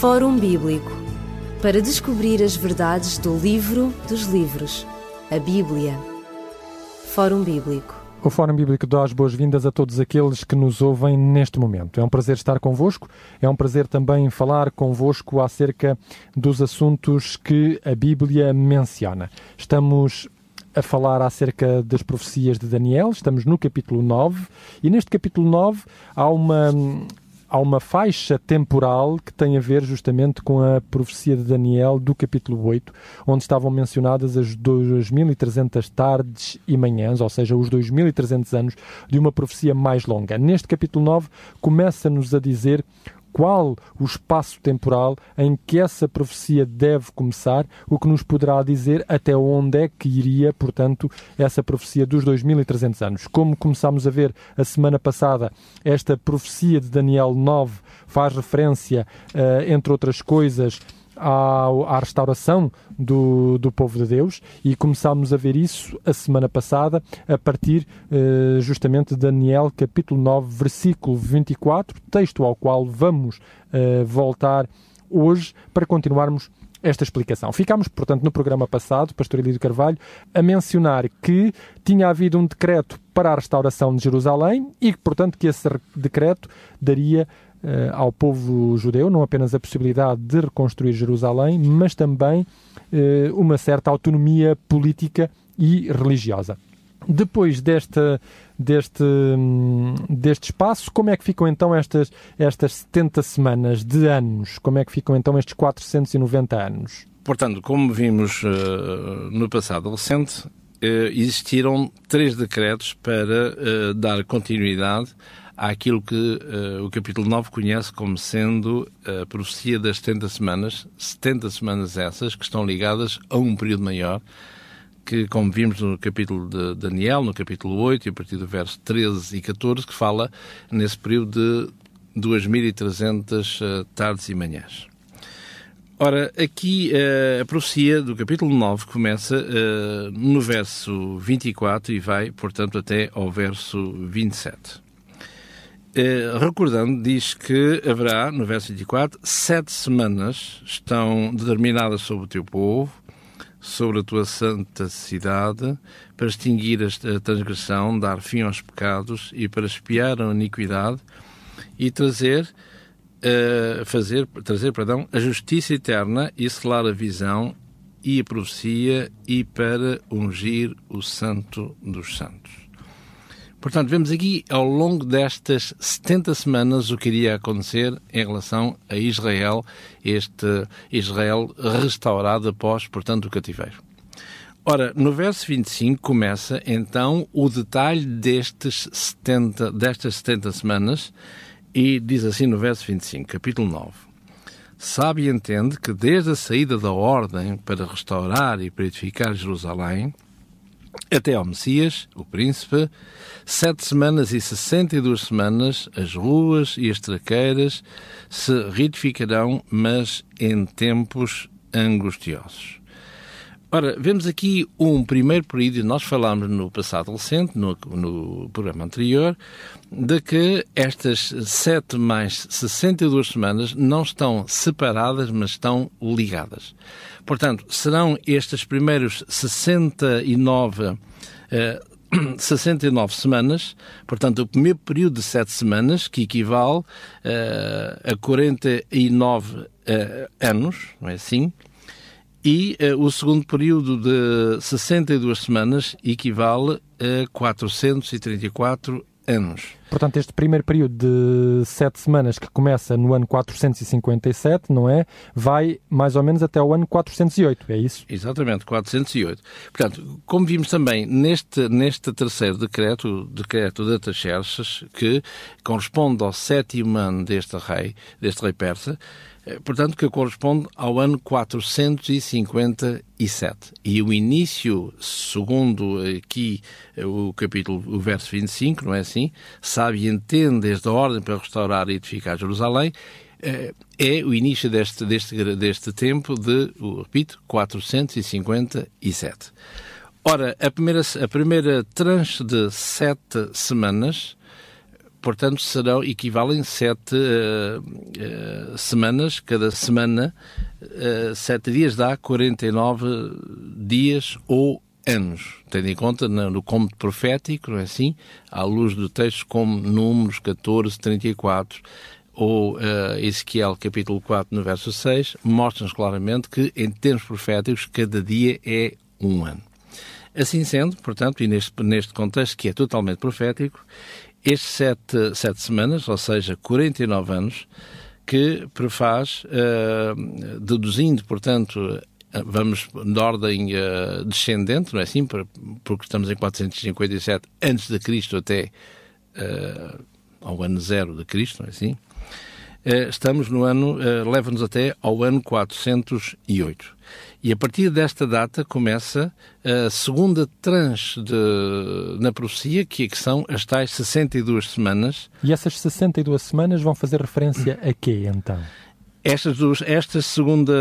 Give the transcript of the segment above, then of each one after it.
Fórum Bíblico para descobrir as verdades do livro dos livros, a Bíblia. Fórum Bíblico. O Fórum Bíblico dá as boas-vindas a todos aqueles que nos ouvem neste momento. É um prazer estar convosco, é um prazer também falar convosco acerca dos assuntos que a Bíblia menciona. Estamos a falar acerca das profecias de Daniel, estamos no capítulo 9, e neste capítulo 9 há uma, há uma faixa temporal que tem a ver justamente com a profecia de Daniel do capítulo 8, onde estavam mencionadas as 2300 tardes e manhãs, ou seja, os 2300 anos de uma profecia mais longa. Neste capítulo 9 começa-nos a dizer qual o espaço temporal em que essa profecia deve começar, o que nos poderá dizer até onde é que iria, portanto, essa profecia dos 2300 anos. Como começámos a ver a semana passada, esta profecia de Daniel 9 faz referência, uh, entre outras coisas, à, à restauração do, do povo de Deus e começámos a ver isso a semana passada a partir uh, justamente de Daniel capítulo 9 versículo 24, texto ao qual vamos uh, voltar hoje para continuarmos esta explicação. Ficámos, portanto, no programa passado, Pastor Elídio Carvalho, a mencionar que tinha havido um decreto para a restauração de Jerusalém e, portanto, que esse decreto daria ao povo judeu não apenas a possibilidade de reconstruir Jerusalém, mas também uh, uma certa autonomia política e religiosa. Depois desta, deste, hum, deste espaço, como é que ficam então estas, estas 70 semanas de anos? Como é que ficam então estes 490 anos? Portanto, como vimos uh, no passado recente, uh, existiram três decretos para uh, dar continuidade àquilo que uh, o capítulo 9 conhece como sendo a profecia das 70 semanas, 70 semanas essas que estão ligadas a um período maior, que, como vimos no capítulo de Daniel, no capítulo 8, e a partir do verso 13 e 14, que fala nesse período de 2.300 uh, tardes e manhãs. Ora, aqui uh, a profecia do capítulo 9 começa uh, no verso 24 e vai, portanto, até ao verso 27. Eh, recordando, diz que haverá, no verso 24, sete semanas estão determinadas sobre o teu povo, sobre a tua santa cidade, para extinguir a transgressão, dar fim aos pecados e para espiar a iniquidade e trazer, uh, fazer, trazer perdão, a justiça eterna e selar a visão e a profecia e para ungir o santo dos santos. Portanto, vemos aqui ao longo destas 70 semanas o que iria acontecer em relação a Israel, este Israel restaurado após, portanto, o cativeiro. Ora, no verso 25 começa então o detalhe destes 70, destas 70 semanas e diz assim no verso 25, capítulo 9. Sabe e entende que desde a saída da ordem para restaurar e purificar Jerusalém, até ao Messias, o príncipe, sete semanas e sessenta e duas semanas, as ruas e as traqueiras se retificarão, mas em tempos angustiosos. Ora, vemos aqui um primeiro período, nós falámos no passado recente, no, no programa anterior, de que estas sete mais 62 semanas não estão separadas, mas estão ligadas. Portanto, serão estes primeiros 69, eh, 69 semanas, portanto, o primeiro período de sete semanas, que equivale eh, a 49 eh, anos, não é assim? E uh, o segundo período de 62 semanas equivale a 434 anos. Portanto, este primeiro período de sete semanas, que começa no ano 457, não é? Vai mais ou menos até o ano 408, é isso? Exatamente, 408. Portanto, como vimos também neste, neste terceiro decreto, o decreto de Ataxerxes, que corresponde ao sétimo ano deste rei, deste rei persa, portanto, que corresponde ao ano 457. E o início, segundo aqui eh, o capítulo, o verso 25, não é assim? Sabe e entende desde a ordem para restaurar e edificar Jerusalém, eh, é o início deste, deste, deste tempo de, repito, 457. Ora, a primeira, a primeira tranche de sete semanas portanto, serão, equivalem sete uh, uh, semanas, cada semana, uh, sete dias dá 49 dias ou anos, tendo em conta no, no cômodo profético, não é assim? À luz do texto como Números 14, 34 ou uh, Ezequiel capítulo 4 no verso 6, mostram-nos claramente que, em termos proféticos, cada dia é um ano. Assim sendo, portanto, e neste, neste contexto que é totalmente profético, estes sete, sete semanas, ou seja, 49 anos, que prefaz, uh, deduzindo, portanto, vamos de ordem uh, descendente, não é assim? Porque estamos em 457 antes de Cristo até uh, ao ano zero de Cristo, não é assim? Estamos no ano, leva-nos até ao ano 408. E a partir desta data começa a segunda tranche de, na profecia, que, que são as tais 62 semanas. E essas 62 semanas vão fazer referência a quê, então? Estas duas, esta segunda,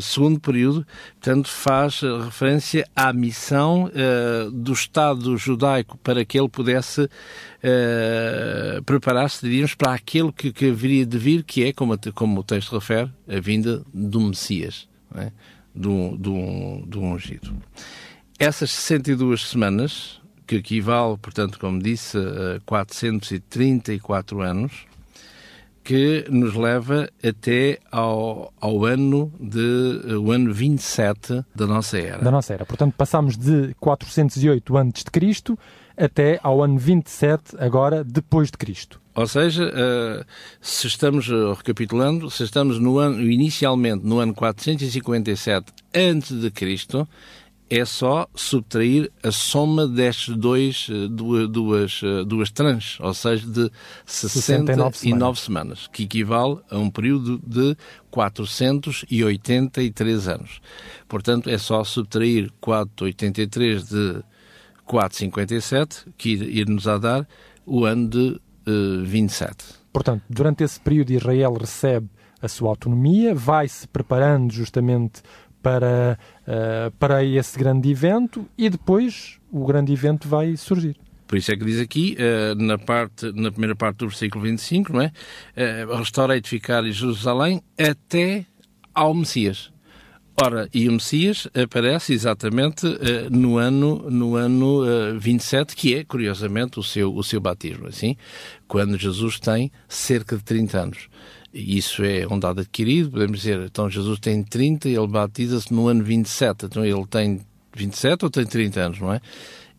segundo período, portanto, faz referência à missão uh, do Estado judaico para que ele pudesse uh, preparar-se, diríamos, para aquele que, que haveria de vir, que é, como, como o texto refere, a vinda do Messias, é? Do, do, do ungido. Essas 62 semanas, que equivale, portanto, como disse, a 434 anos, que nos leva até ao, ao ano de o ano 27 da nossa era. Da nossa era. Portanto, passamos de 408 antes de Cristo até ao ano 27 agora depois de Cristo. Ou seja, uh, se estamos, uh, recapitulando, se estamos no ano, inicialmente no ano 457 antes de Cristo, é só subtrair a soma destes dois, eh, duas, duas, eh, duas tranches, ou seja, de 69 semanas. semanas, que equivale a um período de 483 anos. Portanto, é só subtrair 483 de 457, que ir-nos a dar o ano de 27. Portanto, durante esse período Israel recebe a sua autonomia, vai se preparando justamente para, uh, para esse grande evento e depois o grande evento vai surgir. Por isso é que diz aqui, uh, na, parte, na primeira parte do versículo 25, não é? Uh, restaura e edificar Jerusalém até ao Messias. Ora, e o Messias aparece exatamente uh, no ano, no ano uh, 27, que é, curiosamente, o seu, o seu batismo, assim, quando Jesus tem cerca de 30 anos isso é um dado adquirido, podemos dizer, então Jesus tem 30 e ele batiza-se no ano 27, então ele tem 27 ou tem 30 anos, não é?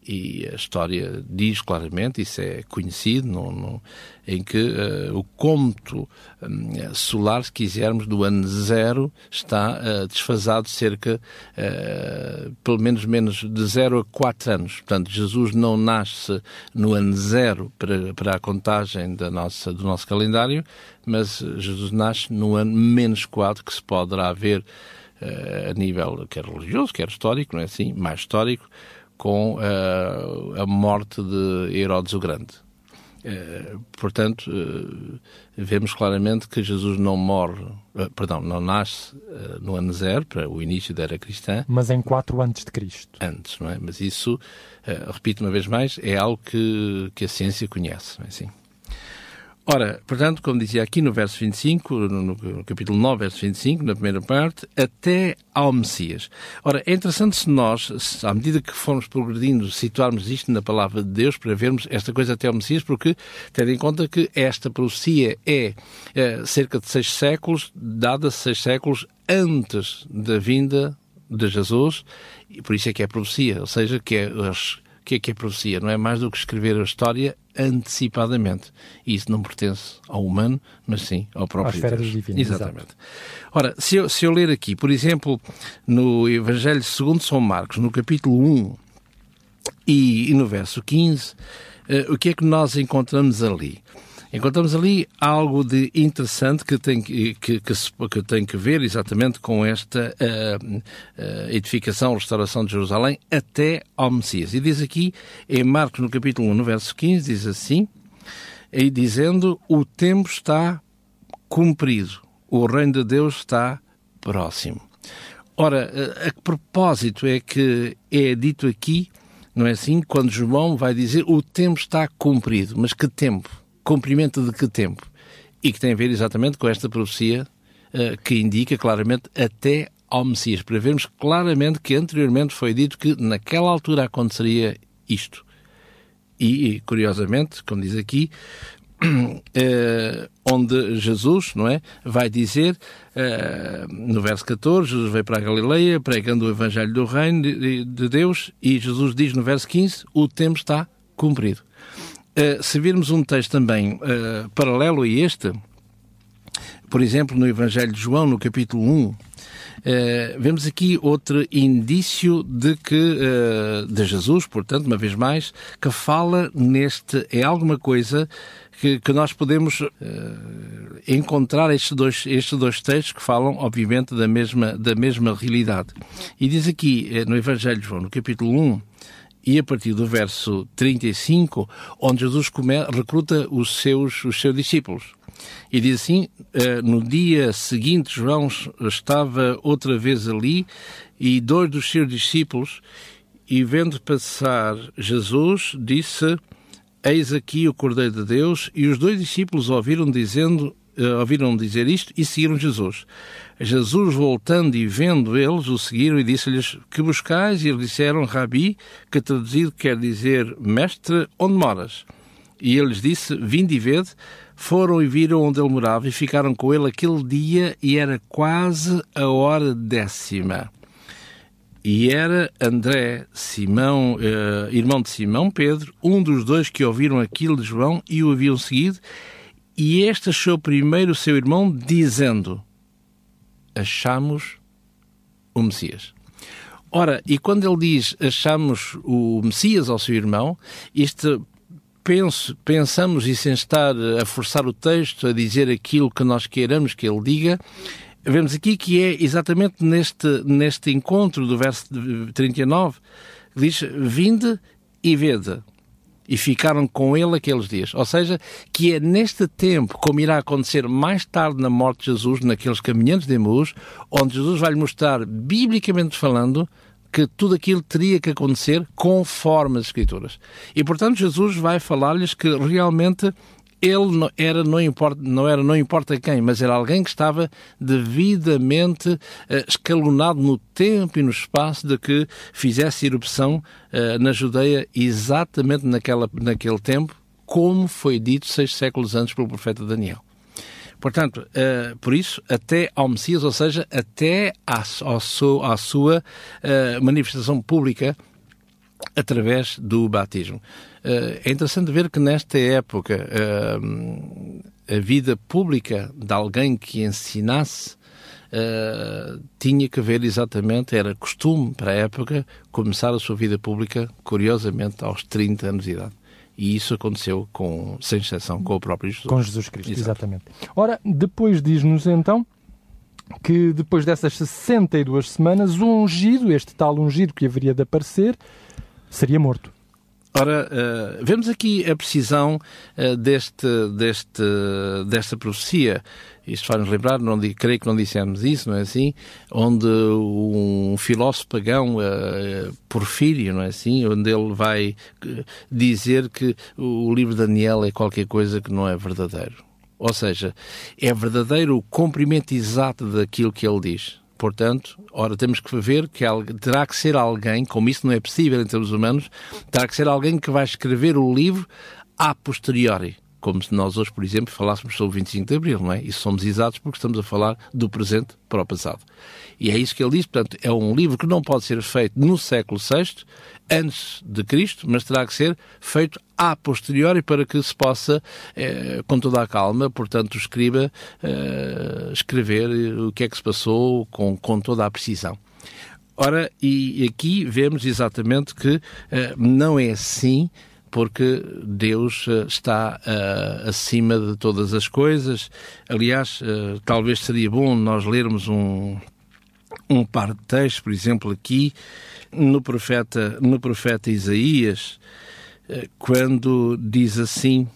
E a história diz claramente, isso é conhecido, no, no, em que uh, o cômodo um, solar, se quisermos, do ano zero está uh, desfasado cerca, uh, pelo menos menos de zero a quatro anos. Portanto, Jesus não nasce no ano zero para, para a contagem da nossa, do nosso calendário, mas Jesus nasce no ano menos quatro que se poderá ver a nível quer religioso, quer histórico, não é assim? Mais histórico, com uh, a morte de Herodes o Grande. Uh, portanto, uh, vemos claramente que Jesus não morre, perdão, não nasce no ano zero, para o início da era cristã. Mas em 4 antes de Cristo. Antes, não é? Mas isso, repito uma vez mais, é algo que, que a ciência conhece, não é assim? Ora, portanto, como dizia aqui no verso 25, no, no capítulo 9, verso 25, na primeira parte, até ao Messias. Ora, é interessante se nós, se, à medida que formos progredindo, situarmos isto na palavra de Deus para vermos esta coisa até ao Messias, porque tendo em conta que esta profecia é, é cerca de seis séculos, dada seis séculos antes da vinda de Jesus, e por isso é que é profecia, ou seja, que é as que é que é profecia? Não é mais do que escrever a história antecipadamente. E isso não pertence ao humano, mas sim ao próprio Deus. Divino, Exatamente. Exato. Ora, se eu, se eu ler aqui, por exemplo, no Evangelho segundo São Marcos, no capítulo 1 e, e no verso 15, uh, eh, o que é que nós encontramos ali? Encontramos ali algo de interessante que tem que, que, que, que tem que ver exatamente com esta uh, uh, edificação, restauração de Jerusalém até ao Messias. E diz aqui, em Marcos, no capítulo 1, no verso 15, diz assim, e dizendo, o tempo está cumprido, o reino de Deus está próximo. Ora, a que propósito é que é dito aqui, não é assim? Quando João vai dizer o tempo está cumprido. Mas que tempo? Cumprimento de que tempo? E que tem a ver exatamente com esta profecia uh, que indica claramente até ao Messias, para vermos claramente que anteriormente foi dito que naquela altura aconteceria isto. E, curiosamente, como diz aqui, eh, onde Jesus, não é, vai dizer, eh, no verso 14, Jesus veio para a Galileia pregando o Evangelho do Reino de, de Deus e Jesus diz no verso 15, o tempo está cumprido. Eh, se virmos um texto também paralelo a este, por exemplo, no Evangelho de João, no capítulo 1, Uh, vemos aqui outro indício de que uh, de Jesus, portanto, uma vez mais, que fala neste é alguma coisa que, que nós podemos uh, encontrar estes dois estes dois textos que falam, obviamente, da mesma da mesma realidade. E diz aqui no Evangelho de João, no capítulo 1, e a partir do verso 35, onde Jesus recruta os seus, os seus discípulos. E diz assim: eh, no dia seguinte, João estava outra vez ali e dois dos seus discípulos, e vendo passar Jesus, disse: Eis aqui o Cordeiro de Deus. E os dois discípulos ouviram dizendo, ouviram dizer isto e seguiram Jesus. Jesus, voltando e vendo eles, o seguiram e disse-lhes: Que buscais? E eles disseram: Rabi, que traduzido quer dizer mestre, onde moras? E ele lhes disse: Vinde e vede. Foram e viram onde ele morava e ficaram com ele aquele dia e era quase a hora décima. E era André, Simão, eh, irmão de Simão Pedro, um dos dois que ouviram aquilo de João e o haviam seguido, e este achou primeiro o seu irmão, dizendo: Achamos o Messias. Ora, e quando ele diz achamos o Messias ao seu irmão, isto penso, pensamos e sem estar a forçar o texto, a dizer aquilo que nós queiramos que ele diga, vemos aqui que é exatamente neste, neste encontro do verso 39, que diz, vinde e vede. E ficaram com ele aqueles dias. Ou seja, que é neste tempo, como irá acontecer mais tarde na morte de Jesus, naqueles caminhantes de Emmaus, onde Jesus vai lhe mostrar, biblicamente falando, que tudo aquilo teria que acontecer conforme as Escrituras. E, portanto, Jesus vai falar-lhes que realmente ele não era não importa, não era não importa quem, mas era alguém que estava devidamente uh, escalonado no tempo e no espaço de que fizesse erupção uh, na Judeia exatamente naquela, naquele tempo, como foi dito seis séculos antes pelo profeta Daniel. Portanto, uh, por isso, até ao Messias, ou seja, até à, ao seu, à sua uh, manifestação pública através do batismo. Uh, é interessante ver que nesta época a vida pública de alguém que ensinasse tinha que ver exatamente, era costume para a época, começar a sua vida pública, curiosamente, aos 30 anos de idade. E isso aconteceu, com, sem exceção, com o próprio Jesus. Com Jesus Cristo, Exato. exatamente. Ora, depois diz-nos então que depois dessas 62 semanas, o ungido, este tal ungido que haveria de aparecer, seria morto. Ora, uh, vemos aqui a precisão uh, deste, deste, desta profecia. Isto faz-nos lembrar, não, creio que não dissemos isso, não é assim? Onde um filósofo pagão, uh, Porfírio, não é assim? Onde ele vai dizer que o livro de Daniel é qualquer coisa que não é verdadeiro. Ou seja, é verdadeiro o cumprimento exato daquilo que ele diz. Portanto, ora, temos que ver que terá que ser alguém, como isso não é possível em termos humanos, terá que ser alguém que vai escrever o livro a posteriori. Como se nós hoje, por exemplo, falássemos sobre o 25 de Abril, não é? E somos exatos porque estamos a falar do presente para o passado. E é isso que ele diz, portanto, é um livro que não pode ser feito no século VI, antes de Cristo, mas terá que ser feito a posteriori para que se possa, eh, com toda a calma, portanto, escriba eh, escrever o que é que se passou com, com toda a precisão. Ora, e aqui vemos exatamente que eh, não é assim porque Deus eh, está uh, acima de todas as coisas. Aliás, uh, talvez seria bom nós lermos um, um par de textos, por exemplo, aqui no profeta, no profeta Isaías, uh, quando diz assim,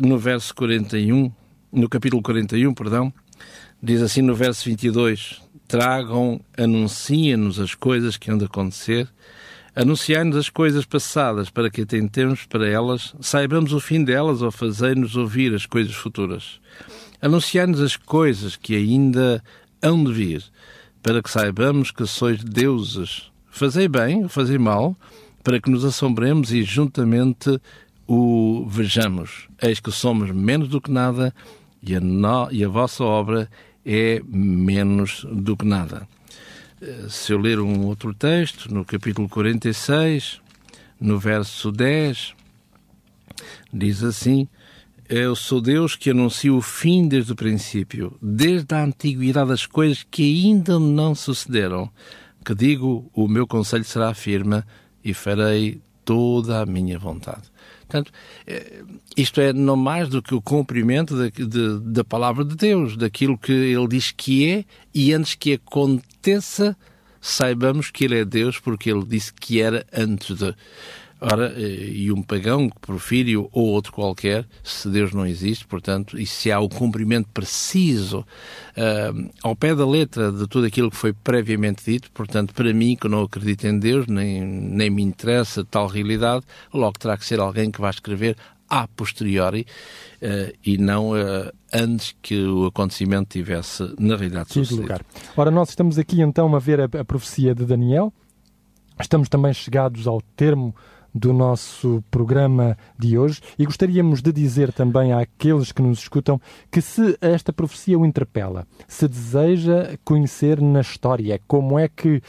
no verso 41, no capítulo 41, perdão, diz assim no verso 22, tragam, anunciem-nos as coisas que hão de acontecer, Anunciai-nos as coisas passadas para que atentemos para elas, saibamos o fim delas ou fazei-nos ouvir as coisas futuras. Anunciai-nos as coisas que ainda hão de vir, para que saibamos que sois deuses. Fazei bem ou fazei mal, para que nos assombremos e juntamente o vejamos. Eis que somos menos do que nada e a, no, e a vossa obra é menos do que nada. Eh, se eu ler um outro texto, no capítulo 46, no verso 10, diz assim: Eu sou Deus que anuncia o fim desde o princípio, desde a antiguidade das coisas que ainda não sucederam, que digo: o meu conselho será firme e farei toda a minha vontade. Portanto, eh, isto é não mais do que o cumprimento da, de, da palavra de Deus, daquilo que ele diz que é, e antes que aconteça, saibamos que ele é Deus, porque ele disse que era antes de. Ora, eh, e um pagão, Porfírio ou outro qualquer, se Deus não existe, portanto, e se há o cumprimento preciso uh, ao pé da letra de tudo aquilo que foi previamente dito, portanto, para mim, que não acredito em Deus, nem, nem me interessa tal realidade, logo terá que ser alguém que vá escrever a posteriori uh, e não uh, antes que o acontecimento tivesse, na realidade, sucedido. lugar. Ora, nós estamos aqui então a ver a, a profecia de Daniel, estamos também chegados ao termo do nosso programa de hoje e gostaríamos de dizer também àqueles que nos escutam que se esta profecia o interpela, se deseja conhecer na história como é que uh,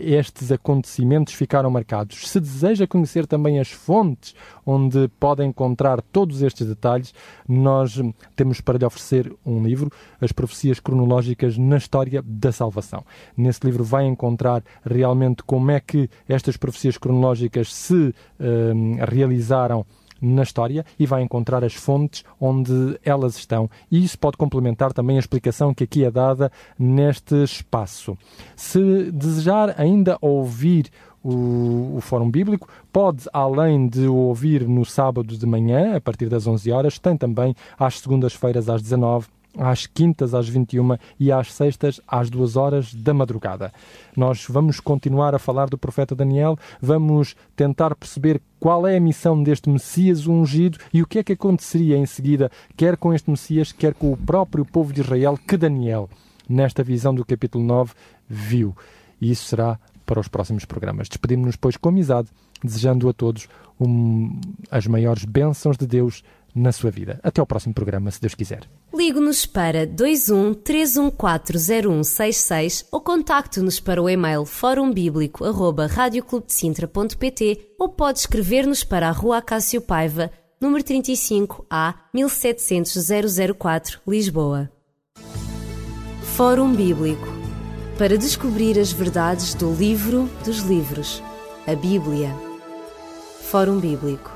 estes acontecimentos ficaram marcados, se deseja conhecer também as fontes onde pode encontrar todos estes detalhes, nós temos para lhe oferecer um livro, As Profecias Cronológicas na História da Salvação. Nesse livro vai encontrar realmente como é que estas profecias cronológicas se uh, realizaram na história e vai encontrar as fontes onde elas estão. E isso pode complementar também a explicação que aqui é dada neste espaço. Se desejar ainda ouvir o, o, Fórum Bíblico. Pode, além de o ouvir no sábado de manhã, a partir das 11 horas, tem também às segundas-feiras às 19 às quintas às 21 e às sextas às 2 horas da madrugada. Nós vamos continuar a falar do profeta Daniel, vamos tentar perceber qual é a missão deste Messias ungido e o que é que aconteceria em seguida, quer com este Messias, quer com o próprio povo de Israel que Daniel, nesta visão do capítulo 9, viu. E isso será para os próximos programas. Despedimos-nos, pois, com amizade, desejando a todos um, as maiores bênçãos de Deus na sua vida. Até ao próximo programa, se Deus quiser. Ligue-nos para 21 3140166 ou contacte-nos para o e-mail forumbíblico.radioclubdecintra.pt ou pode escrever-nos para a Rua Cássio Paiva, número 35 A 1700 004, Lisboa. Fórum Bíblico para descobrir as verdades do livro dos livros, a Bíblia. Fórum Bíblico